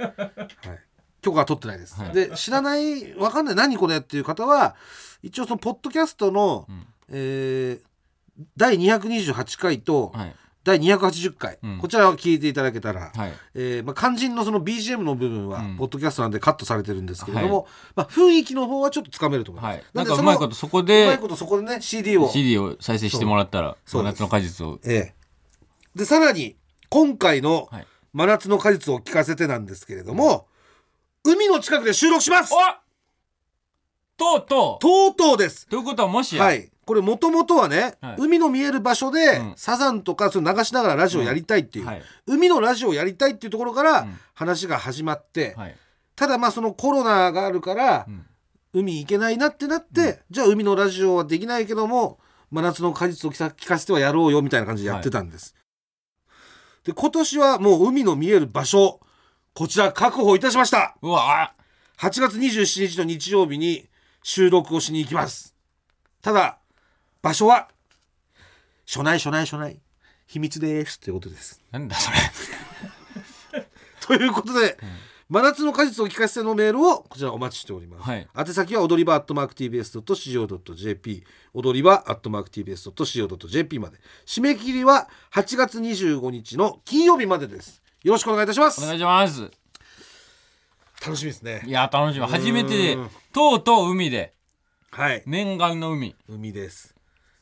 許可は取ってないです、はい。で知らないわかんない何これっていう方は一応そのポッドキャストの、んえー第228回とはい。第280回、うん。こちらを聞いていただけたら、はい。えーまあ、肝心のその BGM の部分は、うん。ポッドキャストなんでカットされてるんですけれども、まあ、雰囲気の方はちょっとつかめると思います、はい。なんでそうまいことそこうまでいことそこでね CD を。CD を再生してもらったら真夏の果実を。ええ。でさらに今回のはい「真夏の果実を聞かせて」なんですけれども、海の近くで収録します。おとうとう。とうとうです。ということはもしやはいこれもともとはね、はい。海の見える場所で、うん。サザンとかそれ流しながらラジオやりたいっていう、はい。海のラジオやりたいっていうところからうん。話が始まって、はい。ただまあそのコロナがあるから、うん。海行けないなってなって、じゃあ海のラジオはできないけども真夏の果実を聞かせてはやろうよみたいな感じでやってたんです、で今年はもう海の見える場所こちら確保いたしました。うわ。8月27日の日曜日に収録をしに行きます。ただ場所は初内初内初内秘密ですということです。なんだそれ。[laughs] ということで、真夏の果実を聞かせてのメールをこちらお待ちしております、はい。宛先は踊り場アットマーク TBS.CO.JP 踊り場アットマーク TBS.CO.JP まで。締め切りは8月25日の金曜日までです。よろしくお願いいたします。お願いします。楽しみですね。いや楽しみ。初めてでうん。とうとう海で。はい。念願の海。海です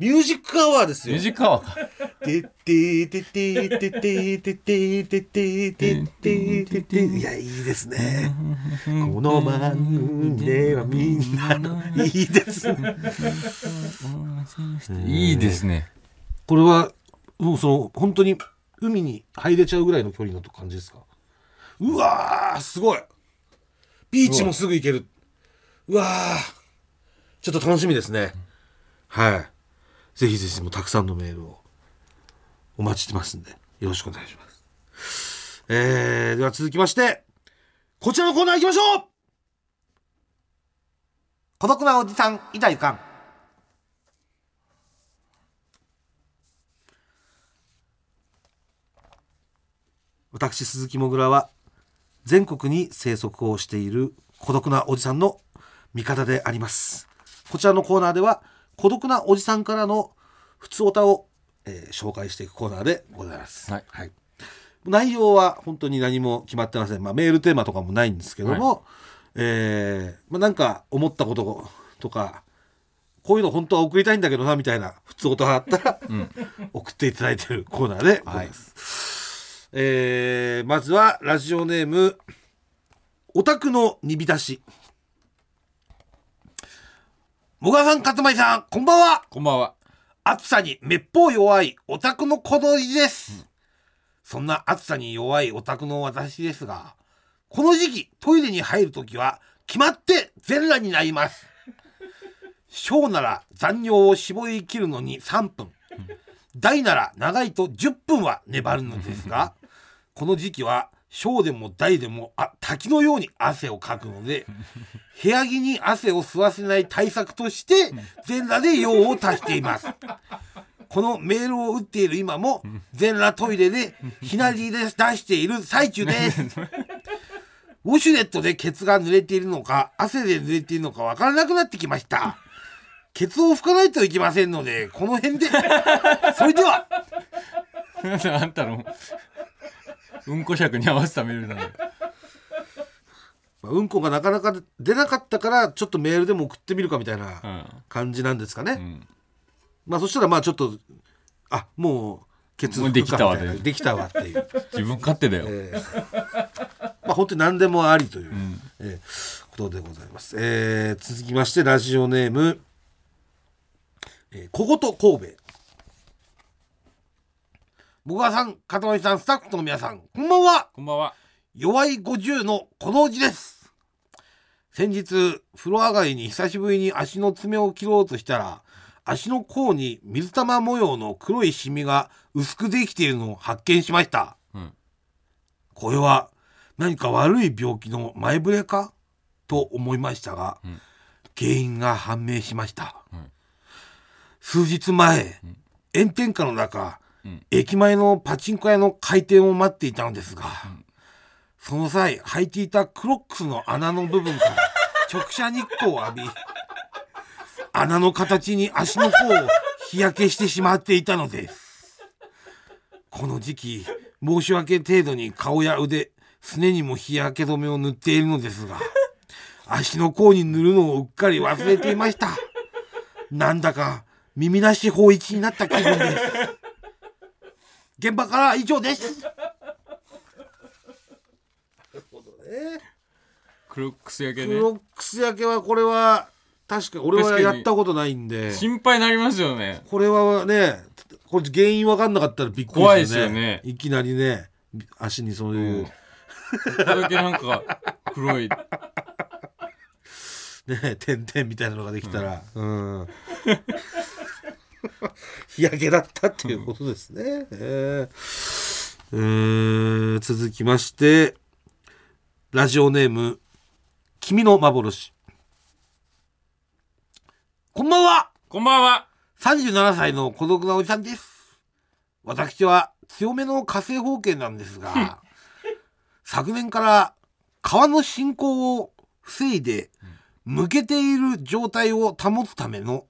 ミュージックアワーですよ。ミュージックアワーか。てててててててててててててていやいいですね。この番ではみんなのいいですね。いいですね。これはもうその本当に海に入れちゃうぐらいの距離の感じですか？うわーすごい。ビーチもすぐ行ける。うわーちょっと楽しみですね。はいぜひぜひもうたくさんのメールを。お待ちしてますんで。よろしくお願いします。えー、では続きましてこちらのコーナー行きましょう。孤独なおじさんいたいかん。私鈴木もぐらは全国に生息をしている孤独なおじさんの味方であります。こちらのコーナーでは孤独なおじさんからの普通歌を、えー紹介していくコーナーでございます、はい。内容は本当に何も決まってません、まあ、メールテーマとかもないんですけども、えーまあ、なんか思ったこととかこういうの本当は送りたいんだけどなみたいな普通音があったら、送っていただいてるコーナーでございます、えーまずはラジオネームオタクの煮浸しもがさんかつまりさんこんばんは。こんばんは。暑さにめっぽう弱いオタクの小鳥です、そんな暑さに弱いオタクの私ですがこの時期トイレに入るときは決まって全裸になります。小なら残尿を絞り切るのに3分。大なら長いと10分は粘るのですがこの時期は小でも大でもあ滝のように汗をかくので部屋着に汗を吸わせない対策として全裸で用を足しています。このメールを打っている今も全裸トイレでひなりで出している最中です。ウォシュレットでケツが濡れているのか汗で濡れているのかわからなくなってきました。ケツを拭かないといけませんのでこの辺で。それでは。[laughs] あんたのうんこ尺に合わせたメールな。んだよまあうんこがなかなか出なかったからちょっとメールでも送ってみるかみたいなうん。感じなんですかね、うん。まあそしたらまあちょっとあもうケツもうできたわできた。わっていう。自分勝手だよ、えーまあ本当に何でもありという、ん。えーことでございます、えー続きましてラジオネーム、えー、小言神戸僕川さん片森さんスタッフの皆さんこんばんは。こんばんは。弱い50のこのおじです。先日風呂上がりに久しぶりに足の爪を切ろうとしたら足の甲に水玉模様の黒いシミが薄くできているのを発見しました。うん。これは何か悪い病気の前触れか？と思いましたが、ん。原因が判明しました、うん。数日前、炎天下の中、うん駅前のパチンコ屋の開店を待っていたのですが、その際履いていたクロックスの穴の部分から直射日光を浴び穴の形に足の甲を日焼けしてしまっていたのです。この時期申し訳程度に顔や腕すねにも日焼け止めを塗っているのですが足の甲に塗るのをうっかり忘れていました。なんだか耳なし法一になった気分です。現場からは以上です。なるほどね。クロックス焼けね。クロックス焼けはこれは確かに俺はやったことないんで。心配になりますよね。これはねこれ原因分かんなかったらびっくりですよね。怖いですよね。いきなりね足にそういう、ここだけなんか黒い。[laughs] ね点々みたいなのができたら。うん [laughs] 日焼けだったっていうことですね、えーえー続きましてラジオネーム「君の幻」こんばんは。こんばんは。37歳の孤独なおじさんです。私は強めの火星方形なんですが [laughs] 昨年から川の進行を防いで向けている状態を保つための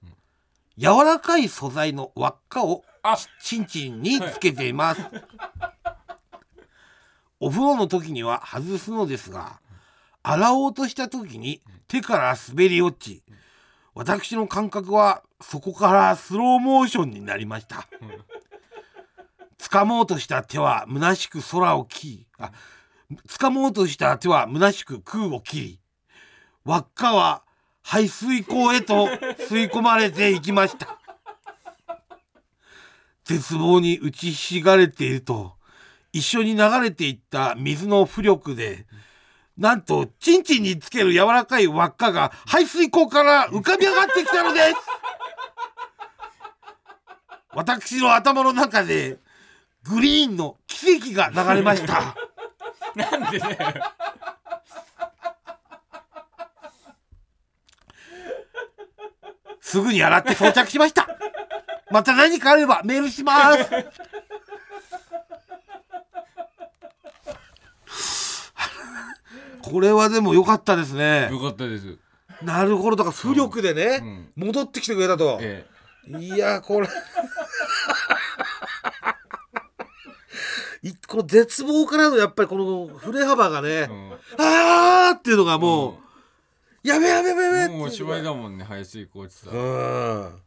柔らかい素材の輪っかをあ。チンチンにつけています、お風呂の時には外すのですが洗おうとした時に手から滑り落ち私の感覚はそこからスローモーションになりました。掴もうとした手は虚しく空を切りあ掴もうとした手は虚しく空を切り輪っかは排水口へと吸い込まれていきました。絶望に打ちひしがれていると一緒に流れていった水の浮力でなんとチンチンにつける柔らかい輪っかが排水口から浮かび上がってきたのです。私の頭の中でグリーンの奇跡が流れました。[laughs] なんでだよ。すぐに洗って装着しました。また何かあればメールします。これはでも良かったですね。よかったです。なるほど。だから浮力でね、うん。戻ってきてくれたと、えいやこれ。いこの絶望からのやっぱりこの振れ幅がね、えうん。あーっていうのがもう、やべやべやべやべもうおしまいだもんね排水口落ちたうん。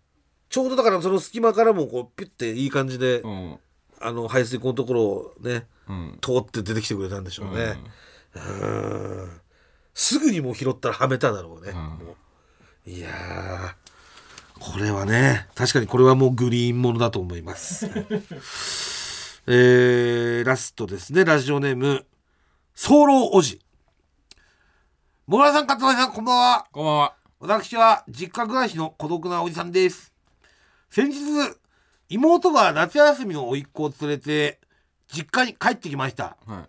ちょうどだからその隙間からもこうピュッていい感じで、うん。あの排水口のところをねうん。通って出てきてくれたんでしょうね、うん。うん。すぐにもう拾ったらはめただろうね、うん。もう。いやー。これはね確かにこれはもうグリーンものだと思います。[laughs] えー、ラストですね。ラジオネーム早漏おじもぐらさん、かつまりさん、こんばんは。こんばんは私は実家暮らしの孤独なおじさんです。先日、妹が夏休みの甥っ子を連れて、実家に帰ってきました。はい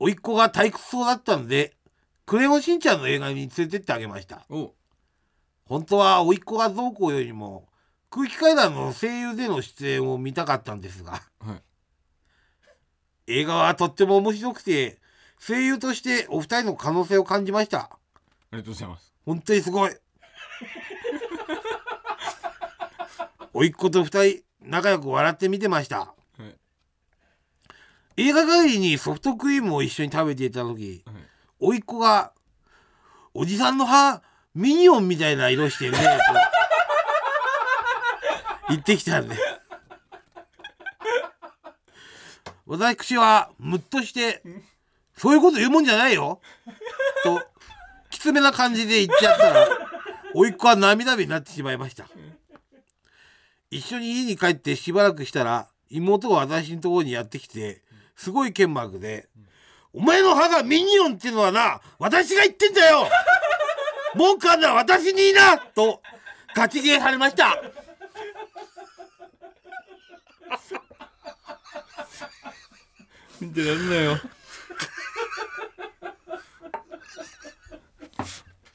甥っ子が退屈そうだったので、クレヨンしんちゃんの映画に連れてってあげました。お本当は甥っ子がどうこうよりも、空気階段の声優での出演を見たかったんですが、はい映画はとっても面白くて、声優としてお二人の可能性を感じました。ありがとうございます本当にすごい。甥っ子と二人仲良く笑って見てました。はい映画帰りにソフトクリームを一緒に食べていた時、はい甥っ子が「おじさんの歯ミニオンみたいな色してるね」と言ってきたんで [laughs] 私はムッとして「そういうこと言うもんじゃないよ」[laughs] ときつめな感じで言っちゃったら甥っ子は涙目になってしまいました。一緒に家に帰ってしばらくしたら妹が私のところにやってきてすごい剣幕で「お前の歯がミニオンっていうのはな私が言ってんだよ。文句あんのは私に言いな!」とガチゲーされました。見てらんなよ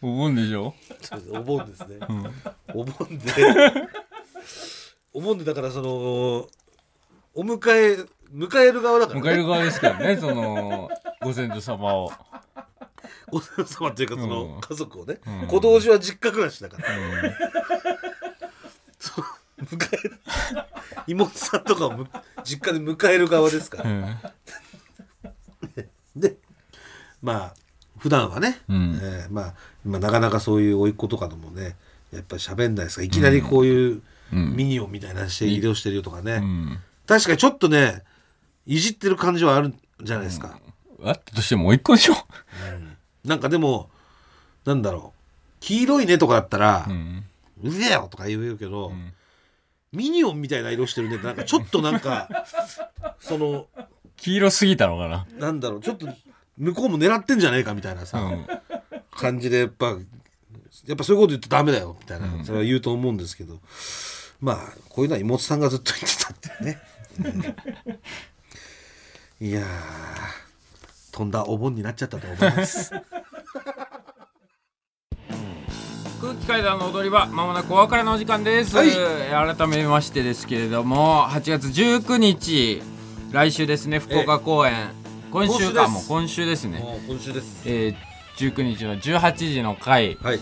お盆でしょ？お盆ですね、お盆でお盆で。だからそのお迎え迎える側だから、迎える側ですからねそのご先祖様を、お父様っていうかそのうん。家族をね、うん。子同士は実家暮らしだから。うん。迎える。妹さんとかをむ実家で迎える側ですから、うん。でまあ普段はね、うん。えーまあ、まあなかなかそういう甥っ子とかともねやっぱり喋んないですか。らいきなりこういううん。ミニオンみたいなして移動してるよとかね、うん。確かにちょっとねいじってる感じはあるんじゃないですか、あったとしてもう一個でしょ、なんかでもなんだろう。黄色いねとかだったらう、ん。うぜえよとか言うけど、ん。ミニオンみたいな色してるねってなんかちょっとなんか [laughs] その黄色すぎたのかな。なんだろう。ちょっと向こうも狙ってんじゃねえかみたいなさ、うん感じでやっぱやっぱそういうこと言ってダメだよみたいな、それは言うと思うんですけど。まあこういうのは妹さんがずっと言ってたってね、うん。いやー飛んだお盆になっちゃったと思います。[laughs] 空気階段の踊り場まもなくお別れのお時間です、はい。改めましてですけれども8月19日来週ですね福岡公演。今週か今週です。もう今週ですね、今週です。えー、19日の18時の回。はい。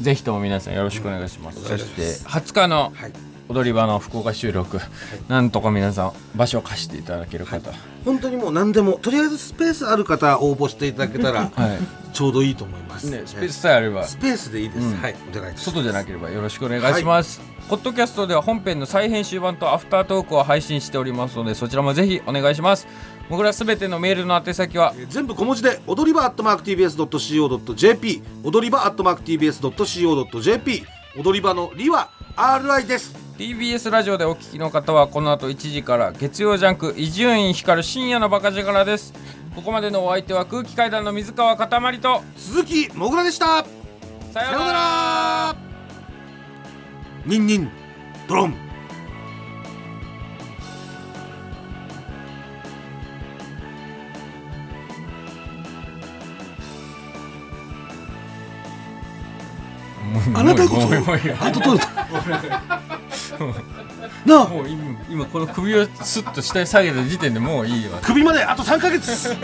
ぜひとも皆さんよろしくお願いします、うんそして20日のはい。踊り場の福岡収録、なんとか皆さん場所を貸していただける方、本当にもう何でもとりあえずスペースある方応募していただけたら [laughs] はい。ちょうどいいと思います、ね、スペースさえあれば。スペースでいいです、うん。はい。お願いします。外じゃなければよろしくお願いします、ポッドキャストでは本編の再編集版とアフタートークを配信しておりますのでそちらもぜひお願いします僕らすべてのメールの宛先はえー全部小文字で踊り場 atmarktbs.co.jp 踊り場 atmarktbs.co.jp 踊り場のりは RI です。TBS ラジオでお聞きの方はこの後1時から月曜ジャンク伊集院光る深夜のバカ力です。ここまでのお相手は空気階段の水川かたまりと鈴木もぐらでした。さようなさようならら。ニンニンドロンあなたこそ。もういいもういいよあと取れたなあもう今今この首をスッと下に下げた時点でもういいわ首まであと3ヶ月